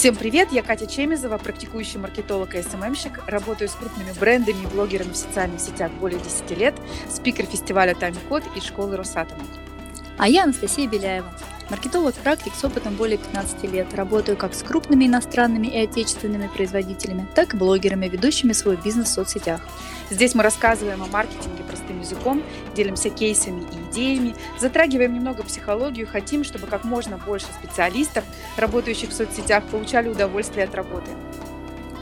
Всем привет, я Катя Чемизова, практикующий маркетолог и СММщик, работаю с крупными брендами и блогерами в социальных сетях более 10 лет, спикер фестиваля Тайм-код и школы Росатома. А я Анастасия Беляева, маркетолог-практик с опытом более 15 лет. Работаю как с крупными иностранными и отечественными производителями, так и блогерами, ведущими свой бизнес в соцсетях. Здесь мы рассказываем о маркетинге простым языком, делимся кейсами и идеями, затрагиваем немного психологию, хотим, чтобы как можно больше специалистов, работающих в соцсетях, получали удовольствие от работы.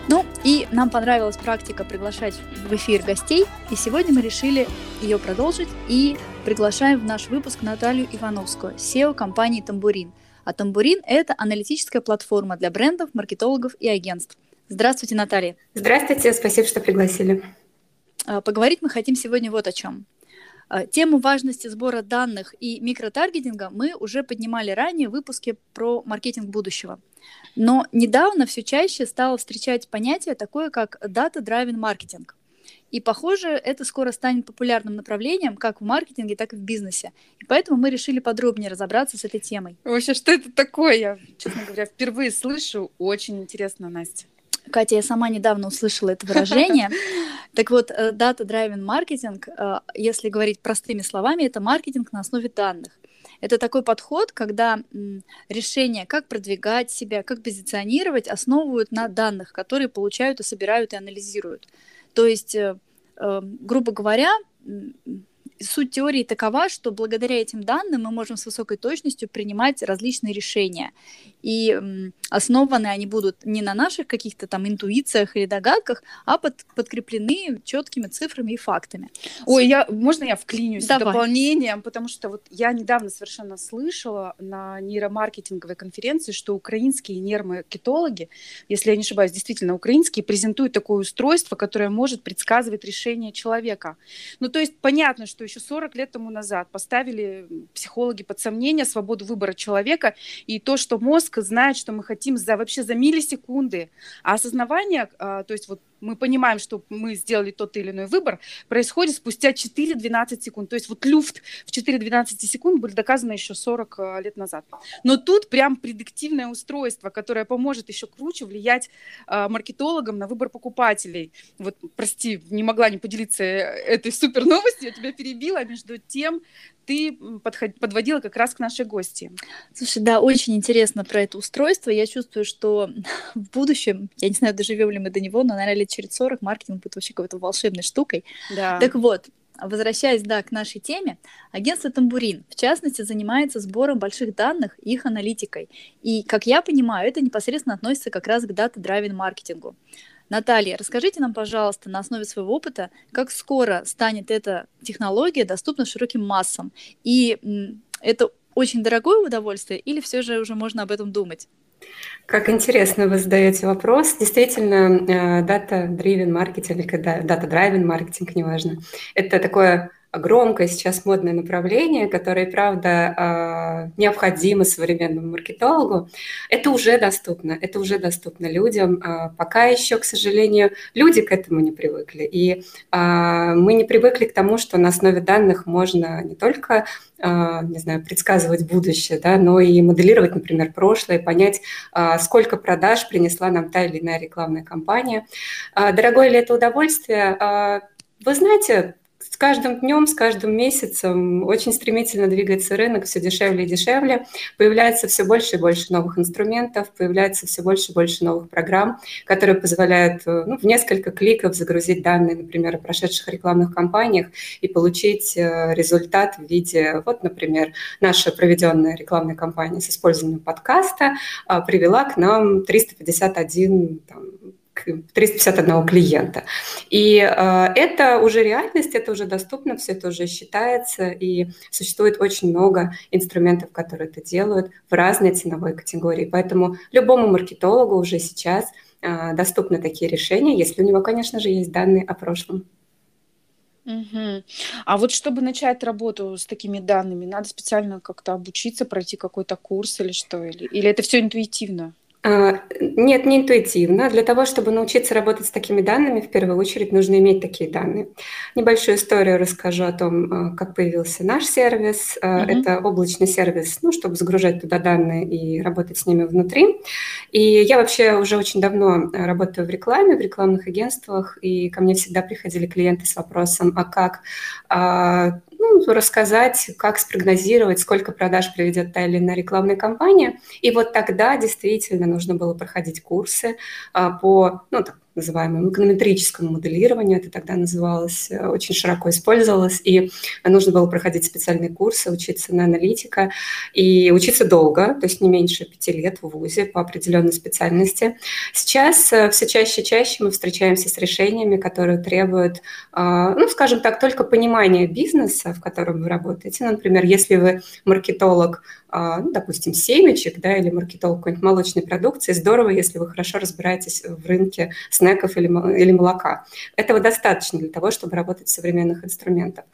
Ну и нам понравилась практика приглашать в эфир гостей, и сегодня мы решили ее продолжить и приглашаем в наш выпуск Наталью Ивановскую, SEO компании «Тамбурин». А «Тамбурин» — это аналитическая платформа для брендов, маркетологов и агентств. Здравствуйте, Наталья. Здравствуйте, спасибо, что пригласили. А, поговорить мы хотим сегодня вот о чем. А, тему важности сбора данных и микротаргетинга мы уже поднимали ранее в выпуске про маркетинг будущего. Но недавно все чаще стало встречать понятие такое, как data-driven маркетинг. И, похоже, это скоро станет популярным направлением как в маркетинге, так и в бизнесе. И поэтому мы решили подробнее разобраться с этой темой. Вообще, что это такое? Я, честно говоря, впервые слышу. Очень интересно, Настя. Катя, я сама недавно услышала это выражение. Так вот, э, data-driven маркетинг, э, если говорить простыми словами, это маркетинг на основе данных. Это такой подход, когда решения, как продвигать себя, как позиционировать, основывают на данных, которые получают и собирают и анализируют. То есть, э, грубо говоря, суть теории такова, что благодаря этим данным мы можем с высокой точностью принимать различные решения. И основаны они будут не на наших каких-то там интуициях или догадках, а под, подкреплены четкими цифрами и фактами. Ой, я, можно я вклинюсь Давай. с дополнением, потому что вот я недавно совершенно слышала на нейромаркетинговой конференции, что украинские нейромаркетологи, если я не ошибаюсь, действительно украинские, презентуют такое устройство, которое может предсказывать решение человека. Ну, то есть понятно, что еще 40 лет тому назад поставили психологи под сомнение свободу выбора человека и то, что мозг знает, что мы хотим за вообще за миллисекунды. А осознавание, а, то есть вот мы понимаем, что мы сделали тот или иной выбор, происходит спустя 4-12 секунд. То есть вот люфт в 4-12 секунд был доказан еще 40 а, лет назад. Но тут прям предиктивное устройство, которое поможет еще круче влиять э, маркетологам на выбор покупателей. Вот, прости, не могла не поделиться э, этой супер новостью, я тебя перебила. Между тем, ты подход, подводила как раз к нашей гости. Слушай, да, очень интересно про это устройство. Я чувствую, что в будущем, я не знаю, доживем ли мы до него, но, наверное, лет через 40 маркетинг будет вообще какой-то волшебной штукой. Да. Так вот, Возвращаясь, да, к нашей теме, агентство Тамбурин, в частности, занимается сбором больших данных и их аналитикой. И, как я понимаю, это непосредственно относится как раз к дата-драйвен маркетингу. Наталья, расскажите нам, пожалуйста, на основе своего опыта, как скоро станет эта технология доступна широким массам? И это очень дорогое удовольствие или все же уже можно об этом думать? Как интересно вы задаете вопрос. Действительно, дата-driven маркетинг или дата-драйвен маркетинг, неважно, это такое громкое сейчас модное направление, которое, правда, а, необходимо современному маркетологу, это уже доступно, это уже доступно людям. А, пока еще, к сожалению, люди к этому не привыкли. И а, мы не привыкли к тому, что на основе данных можно не только не знаю, предсказывать будущее, да, но и моделировать, например, прошлое, понять, сколько продаж принесла нам та или иная рекламная кампания. Дорогое ли это удовольствие? Вы знаете, с каждым днем, с каждым месяцем очень стремительно двигается рынок, все дешевле и дешевле. Появляется все больше и больше новых инструментов, появляется все больше и больше новых программ, которые позволяют э, ну, в несколько кликов загрузить данные, например, о прошедших рекламных кампаниях и получить э, результат в виде, вот, например, наша проведенная рекламная кампания с использованием подкаста а, привела к нам 351 там, 351 клиента. И э, это уже реальность, это уже доступно, все это уже считается, и существует очень много инструментов, которые это делают в разной ценовой категории. Поэтому любому маркетологу уже сейчас э, доступны такие решения, если у него, конечно же, есть данные о прошлом. Угу. А вот чтобы начать работу с такими данными, надо специально как-то обучиться, пройти какой-то курс или что? Или, или это все интуитивно? А, нет, не интуитивно. Для того, чтобы научиться работать с такими данными, в первую очередь нужно иметь такие данные. Небольшую историю расскажу о том, а, как появился наш сервис. Mm-hmm. Это облачный сервис, ну, чтобы загружать туда данные и работать с ними внутри. И я вообще уже очень давно работаю в рекламе, в рекламных агентствах, и ко мне всегда приходили клиенты с вопросом, а как ну, рассказать, как спрогнозировать, сколько продаж приведет та или иная рекламная кампания. И вот тогда действительно нужно было проходить курсы а, по, ну, так, называемому эконометрическому моделированию, это тогда называлось, э, очень широко использовалось, и нужно было проходить специальные курсы, учиться на аналитика, и учиться долго, то есть не меньше пяти лет в ВУЗе по определенной специальности. Сейчас э, все чаще и чаще мы встречаемся с решениями, которые требуют, а, ну, скажем так, только понимания бизнеса, в котором вы работаете. Например, если вы маркетолог, ну, допустим, семечек, да, или маркетолог какой-нибудь молочной продукции, здорово, если вы хорошо разбираетесь в рынке снеков или, или молока. Этого достаточно для того, чтобы работать в современных инструментах.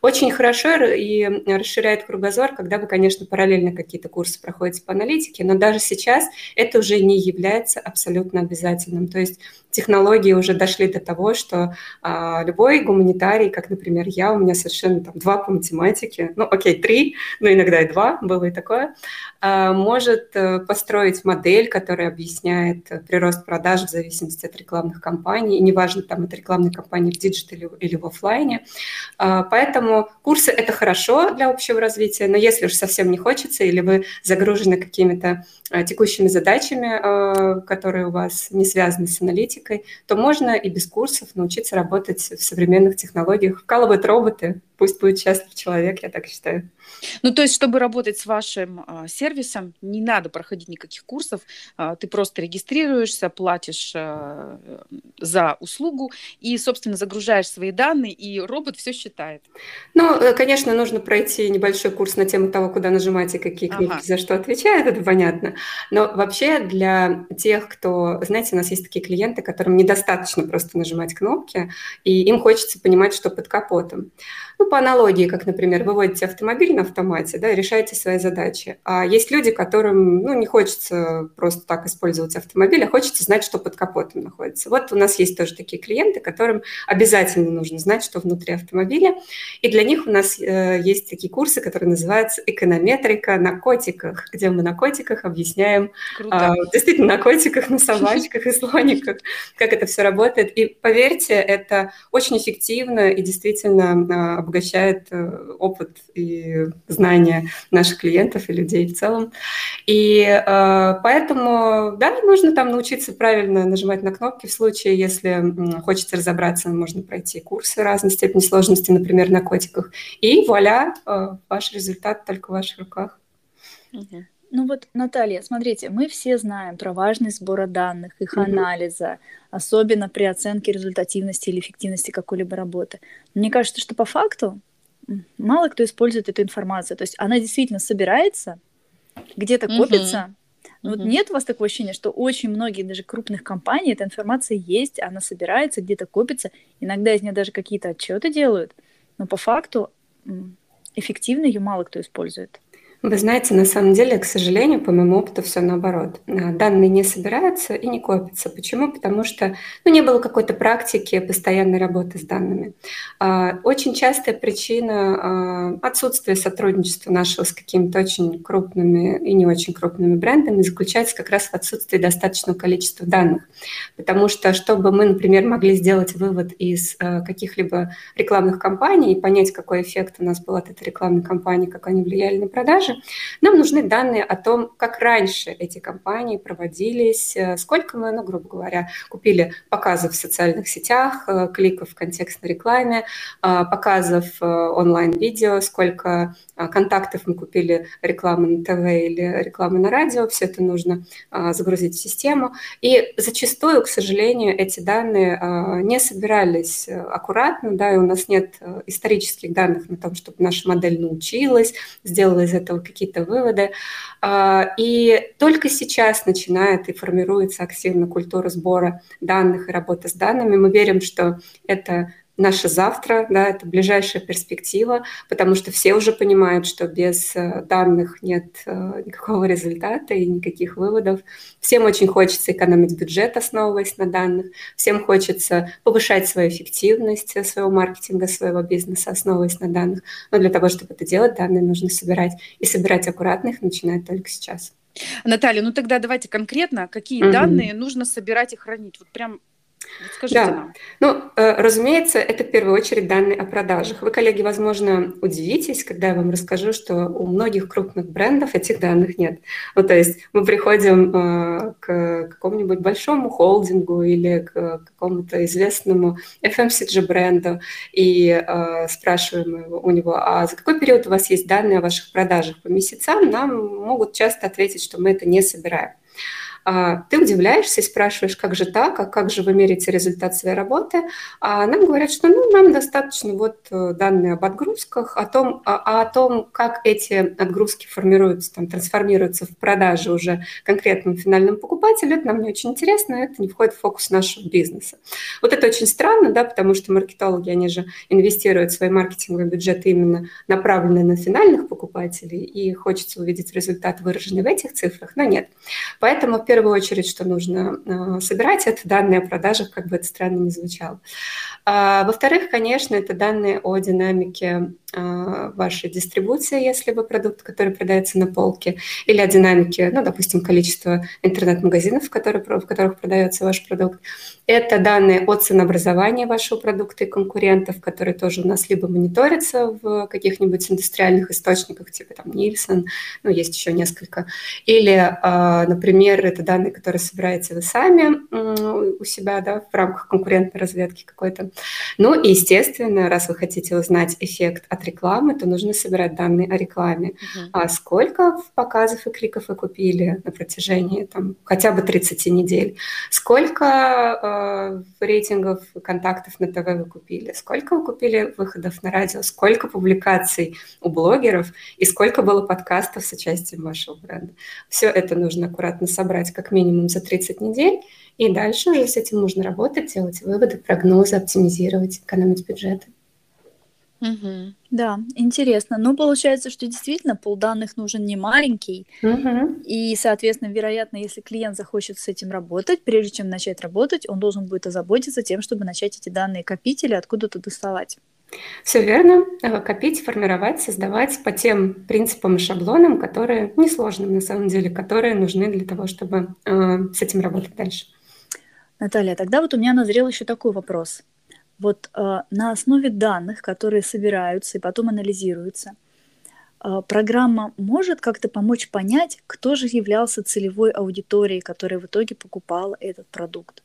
Очень хорошо и расширяет кругозор, когда вы, конечно, параллельно какие-то курсы проходите по аналитике, но даже сейчас это уже не является абсолютно обязательным. То есть технологии уже дошли до того, что а, любой гуманитарий, как, например, я, у меня совершенно там два по математике, ну, окей, три, но иногда и два, было и такое, а, может а, построить модель, которая объясняет прирост продаж в зависимости от рекламных кампаний, и неважно, там это рекламная кампания в digital 'е или в офлайне. А, поэтому курсы – это хорошо для общего развития, но если уж совсем не хочется, или вы загружены какими-то а, текущими задачами, которые у вас не связаны с аналитикой, то можно и без курсов научиться работать в современных технологиях. Вкалывают роботы, пусть будет счастлив человек, я так считаю. Ну, то есть, чтобы работать с вашим э, сервисом, не надо проходить никаких курсов, э, ты просто регистрируешься, платишь э, за услугу и, собственно, загружаешь свои данные, и робот все считает. Ну, конечно, нужно пройти небольшой курс на тему того, куда нажимать и какие кнопки ага. за что отвечают, это понятно. Но вообще для тех, кто, знаете, у нас есть такие клиенты, которым недостаточно просто нажимать кнопки, и им хочется понимать, что под капотом. Ну, по аналогии, как, например, вы водите автомобиль на автомате, да, решаете свои задачи. А есть люди, которым, ну, не хочется просто так использовать автомобиль, а хочется знать, что под капотом находится. Вот у нас есть тоже такие клиенты, которым обязательно нужно знать, что внутри автомобиля. И для них у нас э, есть такие курсы, которые называются «Эконометрика на котиках», где мы на котиках объясняем, э, действительно, на котиках, на собачках и слониках, как это все работает. И поверьте, это очень эффективно и действительно э, обогащает э, опыт и знания наших клиентов и людей в целом. И э, поэтому, да, нужно там научиться правильно нажимать на кнопки. В случае, если хочется разобраться, можно пройти курсы разной степени сложности, например, на котиках. И вуаля, э, ваш результат только в ваших руках. Ну вот, Наталья, смотрите, мы все знаем про важность сбора данных, их mm-hmm. анализа, особенно при оценке результативности или эффективности какой-либо работы. Мне кажется, что по факту мало кто использует эту информацию. То есть она действительно собирается, где-то копится. Mm-hmm. вот нет у вас такого ощущения, что очень многие даже крупных компаний эта информация есть, она собирается, где-то копится. Иногда из нее даже какие-то отчеты делают, но по факту эффективно ее мало кто использует. Вы знаете, на самом деле, к сожалению, по моему опыту все наоборот. А, данные не собираются и не копятся. Почему? Потому что ну, не было какой-то практики постоянной работы с данными. А, очень частая причина а, отсутствия сотрудничества нашего с какими-то очень крупными и не очень крупными брендами заключается как раз в отсутствии достаточного количества данных. Потому что, чтобы мы, например, могли сделать вывод из каких-либо рекламных кампаний и понять, какой эффект у нас был от этой рекламной кампании, как они влияли на продажи, продажи, нам нужны данные о том, как раньше эти кампании проводились, э, сколько мы, ну, грубо говоря, купили показов в социальных сетях, э, кликов в контекстной рекламе, э, показов онлайн-видео, сколько контактов мы купили рекламы на ТВ или рекламы на радио, все это нужно загрузить в систему. И зачастую, к сожалению, эти данные не собирались аккуратно, да, и у нас нет исторических данных на том, чтобы наша модель научилась, сделала из этого какие-то выводы. А, и только сейчас начинает и формируется активно культура сбора данных и работы с данными. Мы верим, что это наше завтра, да, это ближайшая перспектива, потому что все уже понимают, что без э, данных нет э, никакого результата и никаких выводов. Всем очень хочется экономить бюджет, основываясь на данных. Всем хочется повышать свою эффективность своего маркетинга, своего бизнеса, основываясь на данных. Но для того, чтобы это делать, данные нужно собирать. И собирать аккуратно их только сейчас. Наталья, ну тогда давайте конкретно, какие угу. данные нужно собирать и хранить? Вот прям Скажите да. нам. Ну, э, разумеется, это в первую очередь данные о продажах. Вы, коллеги, возможно, удивитесь, когда я вам расскажу, что у многих крупных брендов этих данных нет. Ну, то есть мы приходим э, к какому-нибудь большому холдингу или к какому-то известному FMCG бренду и э, спрашиваем у него, а за какой период у вас есть данные о ваших продажах по месяцам, нам могут часто ответить, что мы это не собираем. А, ты удивляешься и спрашиваешь, как же так, а как же вы меряете результат своей работы, а нам говорят, что ну, нам достаточно вот э, данные об отгрузках, о том, а, а о том, как эти отгрузки формируются, там, трансформируются в продаже уже конкретному финальному покупателю, это нам не очень интересно, это не входит в фокус нашего бизнеса. Вот это очень странно, да, потому что маркетологи, они же инвестируют свои маркетинговые бюджеты именно направленные на финальных покупателей, и хочется увидеть результат, выраженный в этих цифрах, но нет. Поэтому первую очередь, что нужно э, собирать, это данные о продажах, как бы это странно ни звучало. А, во-вторых, конечно, это данные о динамике а, вашей дистрибуции, если вы продукт, который продается на полке, или о динамике, ну, допустим, количества интернет-магазинов, в, которые, в которых продается ваш продукт. Это данные о ценообразовании вашего продукта и конкурентов, которые тоже у нас либо мониторятся в каких-нибудь индустриальных источниках, типа там Нильсон, ну, есть еще несколько. Или, а, например, это данные, которые собираете вы сами у себя, да, в рамках конкурентной разведки какой-то. Ну, и, естественно, раз вы хотите узнать эффект от рекламы, то нужно собирать данные о рекламе. Uh-huh. А сколько показов и кликов вы купили на протяжении там, хотя бы 30 недель? Сколько э, рейтингов контактов на ТВ вы купили? Сколько вы купили выходов на радио? Сколько публикаций у блогеров? И сколько было подкастов с участием вашего бренда? Все это нужно аккуратно собрать как минимум за 30 недель. И дальше уже с этим можно работать, делать выводы, прогнозы, оптимизировать, экономить бюджеты. Угу. Да, интересно. Ну, получается, что действительно пол данных нужен не маленький. Угу. И, соответственно, вероятно, если клиент захочет с этим работать, прежде чем начать работать, он должен будет озаботиться тем, чтобы начать эти данные копить или откуда-то доставать. Все верно. Э, копить, формировать, создавать по тем принципам и шаблонам, которые несложным на самом деле, которые нужны для того, чтобы э, с этим работать дальше. Наталья, тогда вот у меня назрел еще такой вопрос вот э, на основе данных, которые собираются и потом анализируются, э, программа может как-то помочь понять, кто же являлся целевой аудиторией, которая в итоге покупала этот продукт.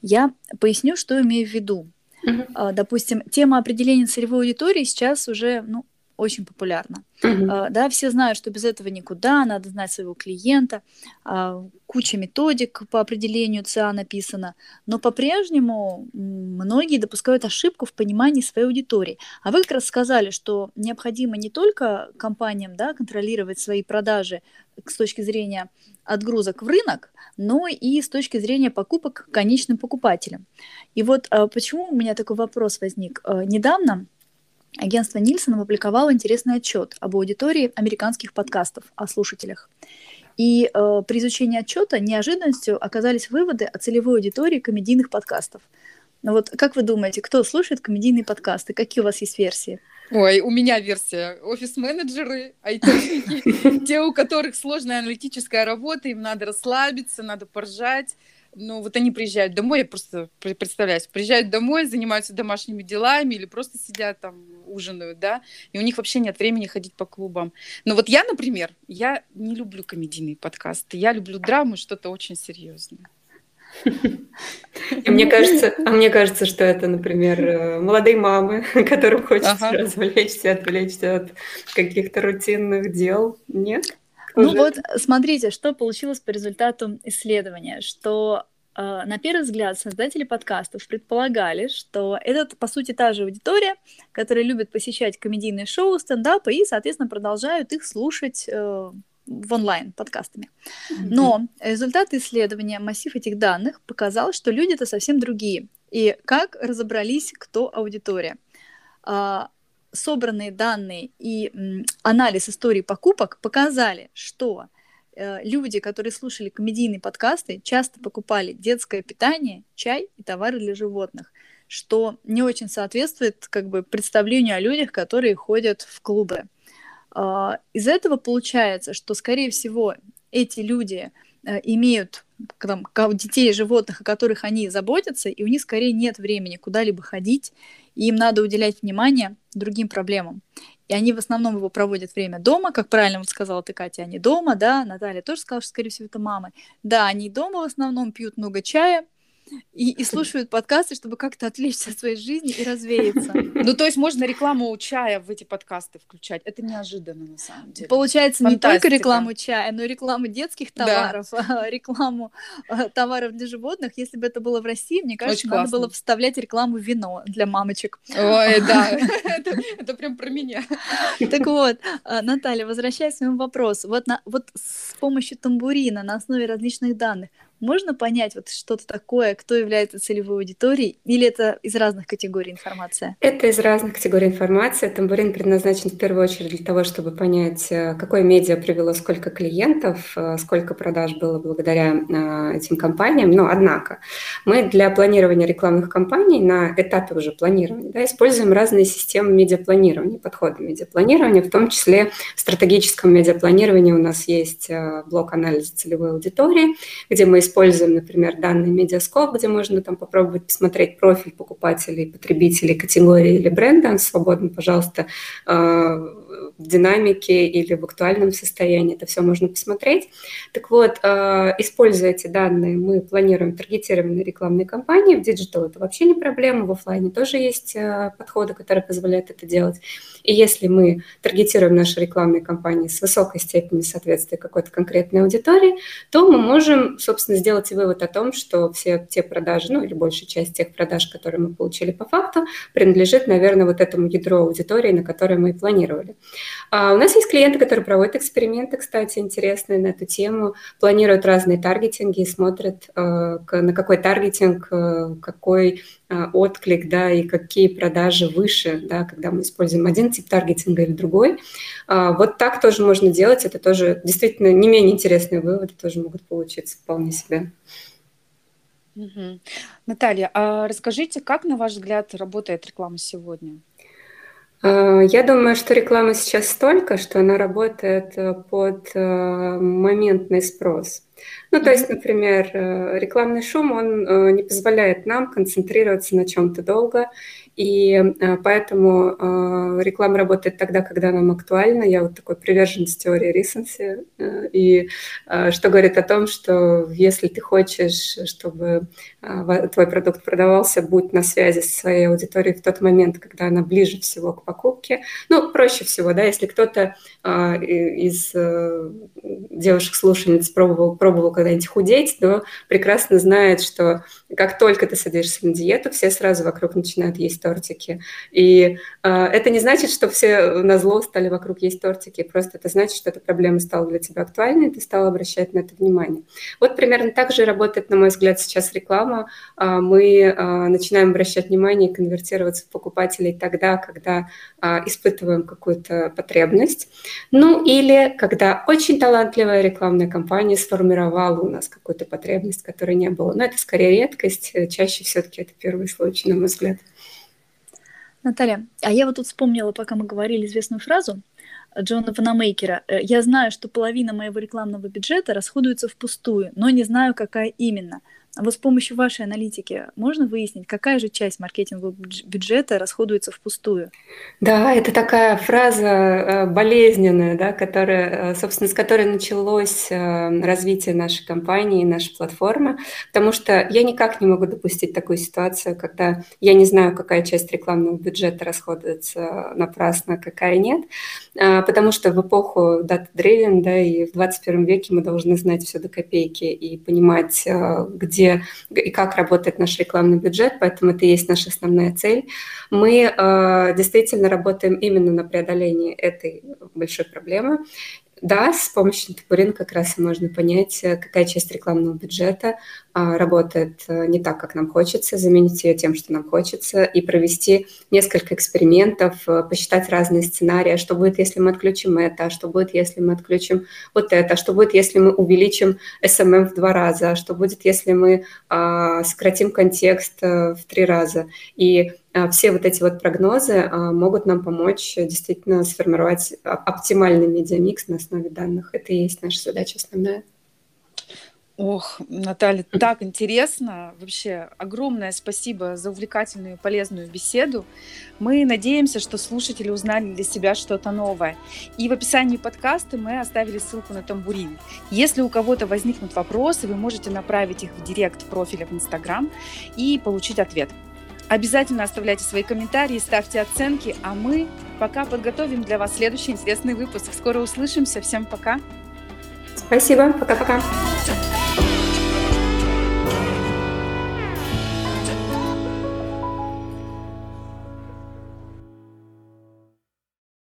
Я поясню, что имею в виду. Э, допустим, тема определения целевой аудитории сейчас уже ну, очень популярна. Uh-huh. Да, все знают, что без этого никуда, надо знать своего клиента, а, куча методик по определению ЦА написано, но по-прежнему многие допускают ошибку в понимании своей аудитории. А вы как раз сказали, что необходимо не только компаниям да, контролировать свои продажи с точки зрения отгрузок в рынок, но и с точки зрения покупок конечным покупателям. И вот а, почему у меня такой вопрос возник. Недавно Агентство Нильсон опубликовало интересный отчет об аудитории американских подкастов, о слушателях. И э, при изучении отчета неожиданностью оказались выводы о целевой аудитории комедийных подкастов. Ну вот как вы думаете, кто слушает комедийные подкасты? Какие у вас есть версии? Ой, у меня версия. Офис-менеджеры, айтишники, те, у которых сложная аналитическая работа, им надо расслабиться, надо поржать, ну, вот они приезжают домой, я просто представляю, приезжают домой, занимаются домашними делами или просто сидят там, ужинают, да, и у них вообще нет времени ходить по клубам. Но вот я, например, я не люблю комедийные подкасты, я люблю драму, что-то очень серьезное. И мне кажется, а мне кажется, что это, например, э, молодые мамы, которым хочется ага. развлечься, отвлечься от каких-то рутинных дел. Нет? Ну вот, смотрите, что получилось по результату исследования, что на первый взгляд создатели подкастов предполагали, что это, по сути, та же аудитория, которая любит посещать комедийные шоу, стендапы и, соответственно, продолжают их слушать э, в онлайн подкастами. Но результаты исследования, массив этих данных показал, что люди-то совсем другие. И как разобрались, кто аудитория? А, собранные данные и анализ истории покупок показали, что э, люди, которые слушали комедийные подкасты, часто покупали детское питание, чай и товары для животных, что не очень соответствует как бы представлению о людях, которые ходят в клубы. А, из этого получается, что, скорее всего, эти люди э, имеют там, детей животных, о которых они заботятся, и у них скорее нет времени куда-либо ходить, и им надо уделять внимание другим проблемам. И они в основном его проводят время дома, как правильно вот сказала ты, Катя, они дома, да, Наталья тоже сказала, что, скорее всего, это мамы. Да, они дома в основном пьют много чая, и, и слушают подкасты, чтобы как-то отвлечься от своей жизни и развеяться. Ну, то есть можно рекламу чая в эти подкасты включать. Это неожиданно, на самом деле. Получается, не только рекламу чая, но и рекламу детских товаров, да. рекламу э, товаров для животных. Если бы это было в России, мне кажется, Очень надо классно. было вставлять рекламу вино для мамочек. Ой, да, это прям про меня. Так вот, э, Наталья, возвращаясь к своему вопросу. Вот с помощью тамбурина на основе различных данных можно понять вот что-то такое, кто является целевой аудиторией, или это из разных категорий информация? Это из разных категорий информации. Тамбурин предназначен в первую очередь для того, чтобы понять, э, какое медиа привело сколько клиентов, э, сколько продаж было благодаря э, этим компаниям. Но, однако, мы для планирования рекламных кампаний на этапе уже планирования да, используем разные системы медиапланирования, подходы медиапланирования, в том числе в стратегическом медиапланировании у нас есть блок анализа целевой аудитории, где мы используем, например, данный медиаскоп, где можно там попробовать посмотреть профиль покупателей, потребителей, категории или бренда, свободно, пожалуйста, э, в динамике или в актуальном состоянии. Это все можно посмотреть. Так вот, э, используя эти данные, мы планируем таргетированные рекламные кампании. В digital это вообще не проблема, в офлайне тоже есть э, подходы, которые позволяют это делать. И если мы таргетируем наши рекламные кампании с высокой степенью соответствия какой-то конкретной аудитории, то мы можем, собственно, сделать вывод о том, что все те продажи, ну или большая часть тех продаж, которые мы получили по факту, принадлежит, наверное, вот этому ядру аудитории, на которое мы и планировали. А у нас есть клиенты, которые проводят эксперименты, кстати, интересные на эту тему, планируют разные таргетинги и смотрят, э, на какой таргетинг, э, какой отклик, да, и какие продажи выше, да, когда мы используем один тип таргетинга или другой. А вот так тоже можно делать, это тоже действительно не менее интересные выводы тоже могут получиться вполне себе. Угу. Наталья, а расскажите, как, на ваш взгляд, работает реклама сегодня? Э, я думаю, что реклама сейчас столько, что она работает э, под э, моментный спрос. Ну, то есть, например, рекламный шум, он не позволяет нам концентрироваться на чем-то долго и э, поэтому э, реклама работает тогда, когда нам актуальна. Я вот такой приверженец теории Рисенси. Э, и что говорит о том, что если ты хочешь, чтобы твой продукт продавался, будь на связи со своей аудиторией в тот момент, когда она ближе всего к покупке. Ну, проще всего, да, если кто-то из девушек-слушательниц пробовал, пробовал когда-нибудь худеть, то прекрасно знает, что как только ты садишься на диету, все сразу вокруг начинают есть тортики. И э, это не значит, что все на зло стали вокруг есть тортики, просто это значит, что эта проблема стала для тебя актуальной, и ты стал обращать на это внимание. Вот примерно так же работает, на мой взгляд, сейчас реклама. Э, мы э, начинаем обращать внимание и конвертироваться в покупателей тогда, когда испытываем какую-то потребность. Ну или когда очень талантливая рекламная кампания сформировала у нас какую-то потребность, которой не было. Но это скорее редкость, чаще все-таки это первый случай, на мой взгляд. Наталья, а я вот тут вспомнила, пока мы говорили известную фразу Джона Ванамейкера. «Э, я знаю, что половина моего рекламного бюджета расходуется впустую, но не знаю, какая именно. А вот с помощью вашей аналитики можно выяснить, какая же часть маркетингового бюджета расходуется впустую? Да, это такая фраза э, болезненная, да, которая, э, собственно, с которой началось э, развитие нашей компании, нашей платформы, потому что я никак не могу допустить такую ситуацию, когда я не знаю, какая часть рекламного бюджета расходуется напрасно, какая нет, потому что в эпоху data-driven, да, и в 21 веке мы должны знать все до копейки и понимать, где где и как работает наш рекламный бюджет, поэтому это и есть наша основная цель. Мы э, действительно работаем именно на преодолении этой большой проблемы. Да, с помощью Табурин как раз и можно понять, э, какая часть рекламного бюджета а, работает э, не так, как нам хочется, заменить ее тем, что нам хочется, и провести несколько экспериментов, э, посчитать разные сценарии, что будет, если мы отключим это, что будет, если мы отключим вот это, что будет, если мы увеличим SMM в два раза, что будет, если мы а, сократим контекст в три раза. И а, все вот эти вот прогнозы а, могут нам помочь действительно сформировать оптимальный медиамикс на основе данных. Это и есть наша задача основная. Ох, Наталья, так интересно. Вообще, огромное спасибо за увлекательную и полезную беседу. Мы надеемся, что слушатели узнали для себя что-то новое. И в описании подкаста мы оставили ссылку на тамбурин. Если у кого-то возникнут вопросы, вы можете направить их в директ профиля в Инстаграм и получить ответ. Обязательно оставляйте свои комментарии, ставьте оценки, а мы пока подготовим для вас следующий интересный выпуск. Скоро услышимся. Всем пока. Спасибо. Пока-пока.